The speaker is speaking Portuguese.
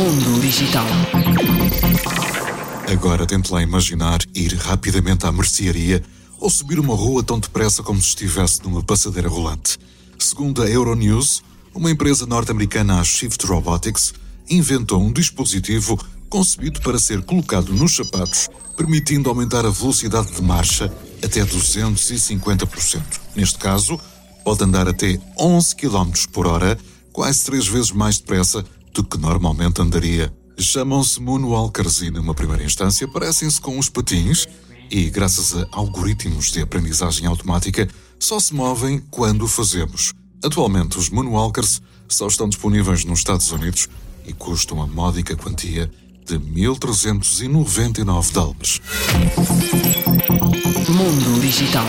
Mundo Digital. Agora tente lá imaginar ir rapidamente à mercearia ou subir uma rua tão depressa como se estivesse numa passadeira rolante. Segundo a Euronews, uma empresa norte-americana, a Shift Robotics, inventou um dispositivo concebido para ser colocado nos sapatos, permitindo aumentar a velocidade de marcha até 250%. Neste caso, pode andar até 11 km por hora, quase três vezes mais depressa do que normalmente andaria. Chamam-se Moonwalkers e, numa primeira instância, parecem-se com os patins e, graças a algoritmos de aprendizagem automática, só se movem quando o fazemos. Atualmente, os Moonwalkers só estão disponíveis nos Estados Unidos e custam a módica quantia de 1.399 dólares. Mundo Digital.